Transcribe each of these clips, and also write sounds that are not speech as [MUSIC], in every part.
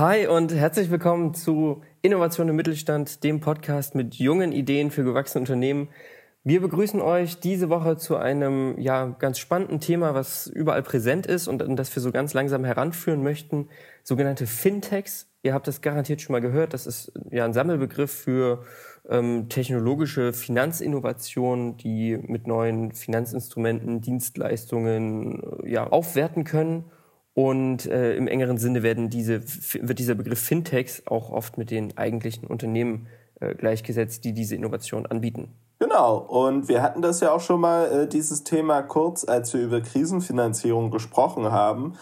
Hi und herzlich willkommen zu Innovation im Mittelstand, dem Podcast mit jungen Ideen für gewachsene Unternehmen. Wir begrüßen euch diese Woche zu einem ja ganz spannenden Thema, was überall präsent ist und das wir so ganz langsam heranführen möchten, sogenannte Fintechs. Ihr habt das garantiert schon mal gehört. Das ist ja ein Sammelbegriff für ähm, technologische Finanzinnovationen, die mit neuen Finanzinstrumenten, Dienstleistungen äh, ja aufwerten können und äh, im engeren Sinne werden diese, wird dieser Begriff Fintechs auch oft mit den eigentlichen Unternehmen äh, gleichgesetzt, die diese Innovation anbieten. Genau, und wir hatten das ja auch schon mal, äh, dieses Thema kurz, als wir über Krisenfinanzierung gesprochen haben,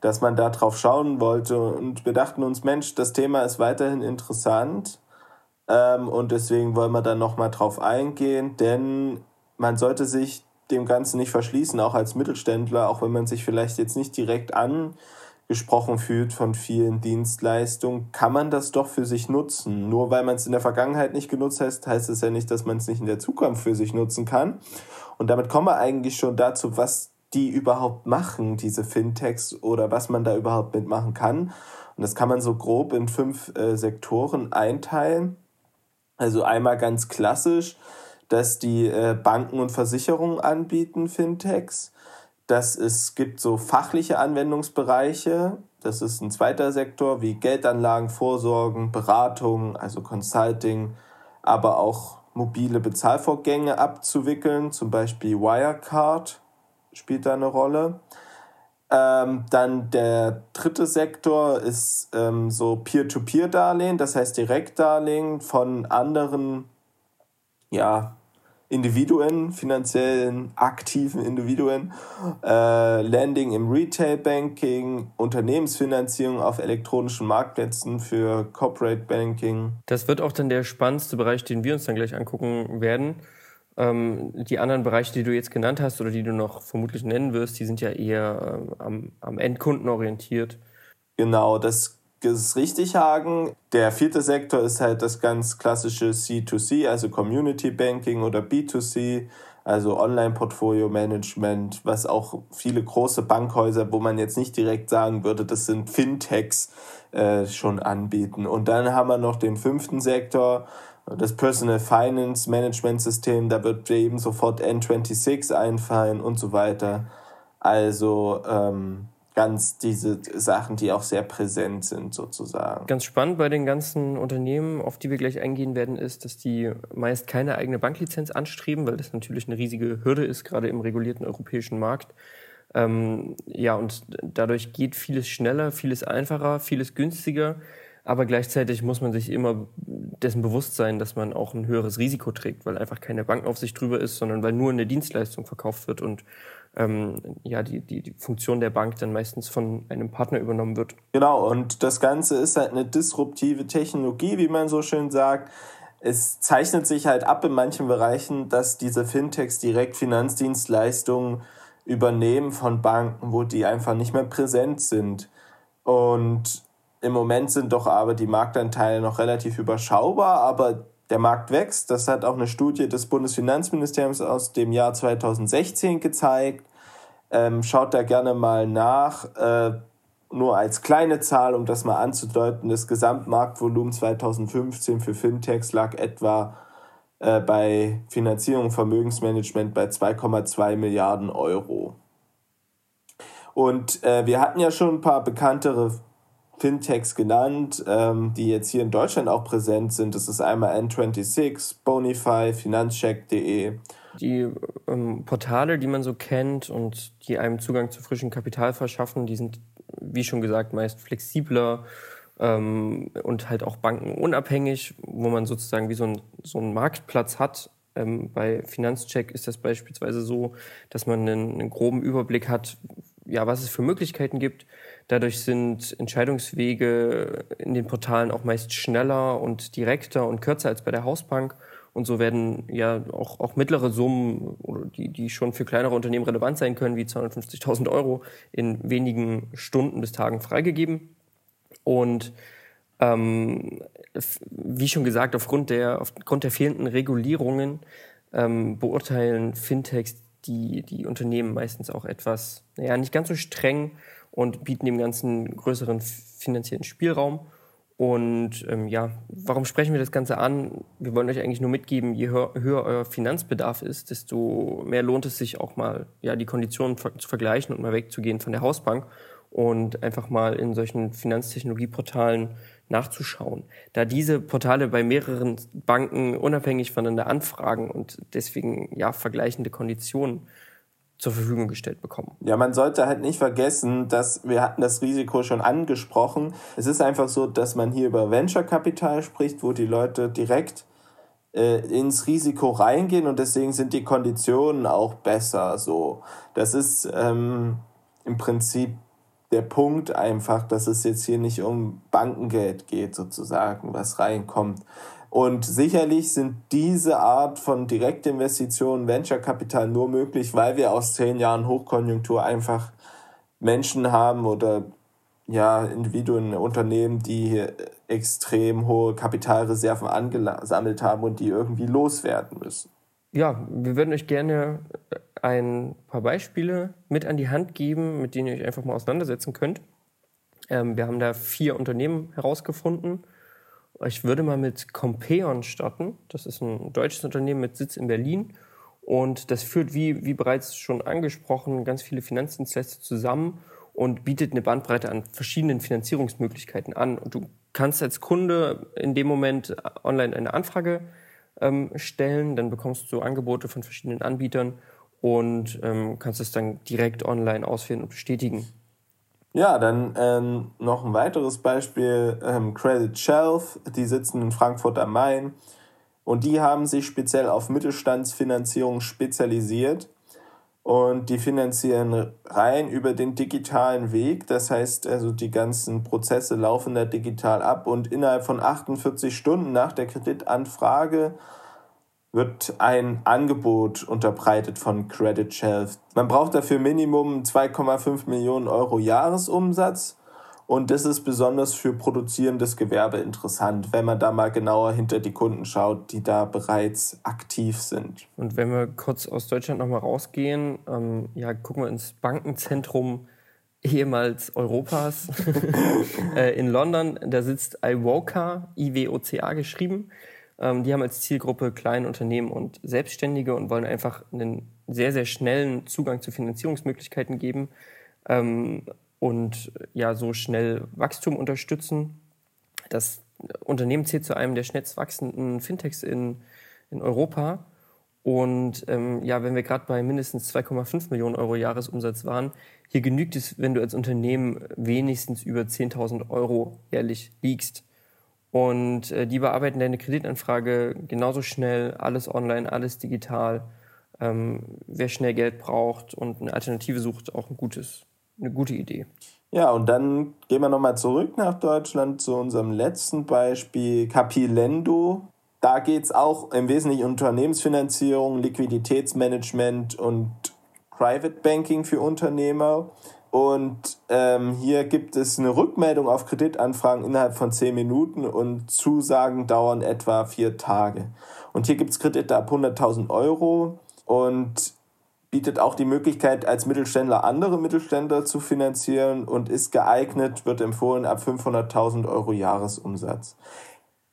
dass man da drauf schauen wollte. Und wir dachten uns, Mensch, das Thema ist weiterhin interessant. Ähm, und deswegen wollen wir da nochmal drauf eingehen, denn man sollte sich dem Ganzen nicht verschließen, auch als Mittelständler, auch wenn man sich vielleicht jetzt nicht direkt angesprochen fühlt von vielen Dienstleistungen, kann man das doch für sich nutzen. Nur weil man es in der Vergangenheit nicht genutzt hat, heißt es ja nicht, dass man es nicht in der Zukunft für sich nutzen kann. Und damit kommen wir eigentlich schon dazu, was die überhaupt machen, diese Fintechs, oder was man da überhaupt mitmachen kann. Und das kann man so grob in fünf äh, Sektoren einteilen. Also einmal ganz klassisch dass die äh, Banken und Versicherungen anbieten, Fintechs. Dass es gibt so fachliche Anwendungsbereiche. Das ist ein zweiter Sektor wie Geldanlagen, Vorsorgen, Beratung, also Consulting, aber auch mobile Bezahlvorgänge abzuwickeln, zum Beispiel Wirecard spielt da eine Rolle. Ähm, dann der dritte Sektor ist ähm, so Peer-to-Peer-Darlehen, das heißt Direktdarlehen von anderen ja, Individuen, finanziellen aktiven Individuen, äh, Landing im Retail Banking, Unternehmensfinanzierung auf elektronischen Marktplätzen für Corporate Banking. Das wird auch dann der spannendste Bereich, den wir uns dann gleich angucken werden. Ähm, die anderen Bereiche, die du jetzt genannt hast oder die du noch vermutlich nennen wirst, die sind ja eher ähm, am, am Endkunden orientiert. Genau, das ist richtig, Hagen. Der vierte Sektor ist halt das ganz klassische C2C, also Community Banking oder B2C, also Online-Portfolio Management, was auch viele große Bankhäuser, wo man jetzt nicht direkt sagen würde, das sind Fintechs, äh, schon anbieten. Und dann haben wir noch den fünften Sektor, das Personal Finance Management System, da wird eben sofort N26 einfallen und so weiter. Also ähm, ganz diese Sachen, die auch sehr präsent sind sozusagen. Ganz spannend bei den ganzen Unternehmen, auf die wir gleich eingehen werden, ist, dass die meist keine eigene Banklizenz anstreben, weil das natürlich eine riesige Hürde ist, gerade im regulierten europäischen Markt. Ähm, ja, und dadurch geht vieles schneller, vieles einfacher, vieles günstiger. Aber gleichzeitig muss man sich immer dessen bewusst sein, dass man auch ein höheres Risiko trägt, weil einfach keine Bankaufsicht drüber ist, sondern weil nur eine Dienstleistung verkauft wird und ähm, ja, die, die, die Funktion der Bank dann meistens von einem Partner übernommen wird. Genau, und das Ganze ist halt eine disruptive Technologie, wie man so schön sagt. Es zeichnet sich halt ab in manchen Bereichen, dass diese Fintechs direkt Finanzdienstleistungen übernehmen von Banken, wo die einfach nicht mehr präsent sind. Und im Moment sind doch aber die Marktanteile noch relativ überschaubar, aber der Markt wächst. Das hat auch eine Studie des Bundesfinanzministeriums aus dem Jahr 2016 gezeigt. Ähm, schaut da gerne mal nach. Äh, nur als kleine Zahl, um das mal anzudeuten, das Gesamtmarktvolumen 2015 für Fintechs lag etwa äh, bei Finanzierung und Vermögensmanagement bei 2,2 Milliarden Euro. Und äh, wir hatten ja schon ein paar bekanntere Fintechs genannt, ähm, die jetzt hier in Deutschland auch präsent sind. Das ist einmal N26, Bonify, Finanzcheck.de. Die ähm, Portale, die man so kennt und die einem Zugang zu frischem Kapital verschaffen, die sind, wie schon gesagt, meist flexibler ähm, und halt auch bankenunabhängig, wo man sozusagen wie so, ein, so einen Marktplatz hat. Ähm, bei Finanzcheck ist das beispielsweise so, dass man einen, einen groben Überblick hat, ja, was es für Möglichkeiten gibt Dadurch sind Entscheidungswege in den Portalen auch meist schneller und direkter und kürzer als bei der Hausbank. Und so werden ja auch, auch mittlere Summen, die, die schon für kleinere Unternehmen relevant sein können, wie 250.000 Euro, in wenigen Stunden bis Tagen freigegeben. Und ähm, wie schon gesagt, aufgrund der, aufgrund der fehlenden Regulierungen ähm, beurteilen Fintechs die, die Unternehmen meistens auch etwas, naja, nicht ganz so streng und bieten dem Ganzen größeren finanziellen Spielraum. Und ähm, ja, warum sprechen wir das Ganze an? Wir wollen euch eigentlich nur mitgeben, je höher, höher, euer Finanzbedarf ist, desto mehr lohnt es sich auch mal, ja, die Konditionen zu vergleichen und mal wegzugehen von der Hausbank und einfach mal in solchen Finanztechnologieportalen nachzuschauen. Da diese Portale bei mehreren Banken unabhängig voneinander anfragen und deswegen ja vergleichende Konditionen zur Verfügung gestellt bekommen. Ja, man sollte halt nicht vergessen, dass wir hatten das Risiko schon angesprochen. Es ist einfach so, dass man hier über Venture-Kapital spricht, wo die Leute direkt äh, ins Risiko reingehen und deswegen sind die Konditionen auch besser. So, das ist ähm, im Prinzip der Punkt einfach, dass es jetzt hier nicht um Bankengeld geht, sozusagen, was reinkommt. Und sicherlich sind diese Art von Direktinvestitionen, Venture-Kapital nur möglich, weil wir aus zehn Jahren Hochkonjunktur einfach Menschen haben oder ja, Individuen, Unternehmen, die extrem hohe Kapitalreserven angesammelt haben und die irgendwie loswerden müssen. Ja, wir würden euch gerne ein paar Beispiele mit an die Hand geben, mit denen ihr euch einfach mal auseinandersetzen könnt. Ähm, wir haben da vier Unternehmen herausgefunden ich würde mal mit Compeon starten. Das ist ein deutsches Unternehmen mit Sitz in Berlin. Und das führt, wie, wie bereits schon angesprochen, ganz viele Finanzdienstleister zusammen und bietet eine Bandbreite an verschiedenen Finanzierungsmöglichkeiten an. Und du kannst als Kunde in dem Moment online eine Anfrage ähm, stellen, dann bekommst du Angebote von verschiedenen Anbietern und ähm, kannst es dann direkt online ausführen und bestätigen. Ja, dann ähm, noch ein weiteres Beispiel, ähm, Credit Shelf, die sitzen in Frankfurt am Main und die haben sich speziell auf Mittelstandsfinanzierung spezialisiert und die finanzieren rein über den digitalen Weg. Das heißt, also die ganzen Prozesse laufen da digital ab und innerhalb von 48 Stunden nach der Kreditanfrage wird ein Angebot unterbreitet von Credit Shelf. Man braucht dafür Minimum 2,5 Millionen Euro Jahresumsatz. Und das ist besonders für produzierendes Gewerbe interessant, wenn man da mal genauer hinter die Kunden schaut, die da bereits aktiv sind. Und wenn wir kurz aus Deutschland nochmal rausgehen, ähm, ja, gucken wir ins Bankenzentrum ehemals Europas [LAUGHS] äh, in London. Da sitzt IWOCA, I-W-O-C-A geschrieben. Ähm, die haben als Zielgruppe kleine Unternehmen und Selbstständige und wollen einfach einen sehr, sehr schnellen Zugang zu Finanzierungsmöglichkeiten geben ähm, und ja, so schnell Wachstum unterstützen. Das Unternehmen zählt zu einem der schnellst wachsenden Fintechs in, in Europa. Und ähm, ja, wenn wir gerade bei mindestens 2,5 Millionen Euro Jahresumsatz waren, hier genügt es, wenn du als Unternehmen wenigstens über 10.000 Euro jährlich liegst. Und äh, die bearbeiten deine Kreditanfrage genauso schnell, alles online, alles digital. Ähm, wer schnell Geld braucht und eine Alternative sucht, auch ein gutes, eine gute Idee. Ja, und dann gehen wir nochmal zurück nach Deutschland zu unserem letzten Beispiel, Capilendo. Da geht es auch im Wesentlichen um Unternehmensfinanzierung, Liquiditätsmanagement und Private Banking für Unternehmer. Und ähm, hier gibt es eine Rückmeldung auf Kreditanfragen innerhalb von zehn Minuten und Zusagen dauern etwa vier Tage. Und hier gibt es Kredite ab 100.000 Euro und bietet auch die Möglichkeit, als Mittelständler andere Mittelständler zu finanzieren und ist geeignet, wird empfohlen, ab 500.000 Euro Jahresumsatz.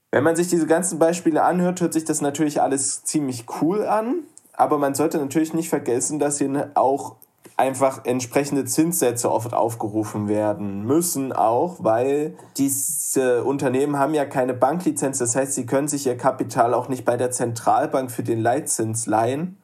Wenn man sich diese ganzen Beispiele anhört, hört sich das natürlich alles ziemlich cool an, aber man sollte natürlich nicht vergessen, dass hier auch einfach entsprechende Zinssätze oft aufgerufen werden müssen, auch weil diese Unternehmen haben ja keine Banklizenz. Das heißt, sie können sich ihr Kapital auch nicht bei der Zentralbank für den Leitzins leihen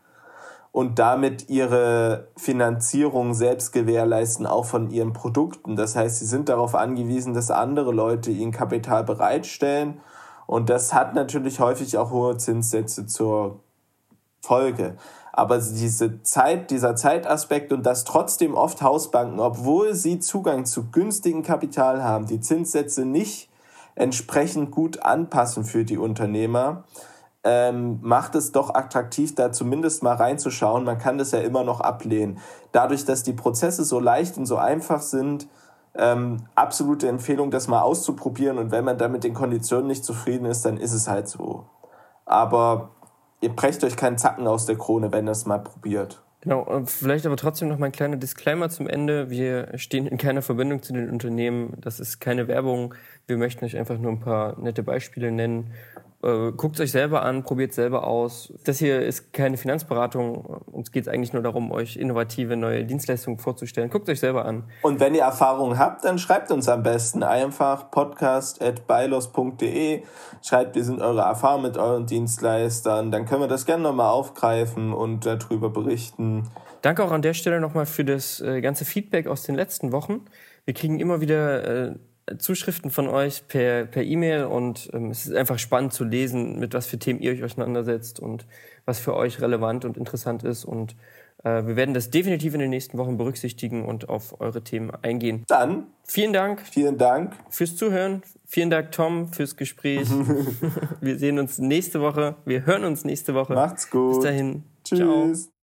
und damit ihre Finanzierung selbst gewährleisten, auch von ihren Produkten. Das heißt, sie sind darauf angewiesen, dass andere Leute ihnen Kapital bereitstellen. Und das hat natürlich häufig auch hohe Zinssätze zur Folge. Aber diese Zeit, dieser Zeitaspekt und dass trotzdem oft Hausbanken, obwohl sie Zugang zu günstigem Kapital haben, die Zinssätze nicht entsprechend gut anpassen für die Unternehmer, ähm, macht es doch attraktiv, da zumindest mal reinzuschauen. Man kann das ja immer noch ablehnen. Dadurch, dass die Prozesse so leicht und so einfach sind, ähm, absolute Empfehlung, das mal auszuprobieren. Und wenn man da mit den Konditionen nicht zufrieden ist, dann ist es halt so. Aber ihr brecht euch keinen Zacken aus der Krone, wenn ihr es mal probiert. Genau, vielleicht aber trotzdem noch mal ein kleiner Disclaimer zum Ende. Wir stehen in keiner Verbindung zu den Unternehmen. Das ist keine Werbung. Wir möchten euch einfach nur ein paar nette Beispiele nennen äh, guckt euch selber an, probiert selber aus. Das hier ist keine Finanzberatung. Uns geht es eigentlich nur darum, euch innovative neue Dienstleistungen vorzustellen. Guckt euch selber an. Und wenn ihr Erfahrungen habt, dann schreibt uns am besten einfach podcast.bylos.de. Schreibt, wie sind eure Erfahrungen mit euren Dienstleistern. Dann können wir das gerne nochmal aufgreifen und darüber berichten. Danke auch an der Stelle nochmal für das äh, ganze Feedback aus den letzten Wochen. Wir kriegen immer wieder äh, Zuschriften von euch per per E-Mail und ähm, es ist einfach spannend zu lesen, mit was für Themen ihr euch auseinandersetzt und was für euch relevant und interessant ist und äh, wir werden das definitiv in den nächsten Wochen berücksichtigen und auf eure Themen eingehen. Dann vielen Dank. Vielen Dank fürs Zuhören. Vielen Dank Tom fürs Gespräch. [LAUGHS] wir sehen uns nächste Woche. Wir hören uns nächste Woche. Macht's gut. Bis dahin. Tschüss. Ciao.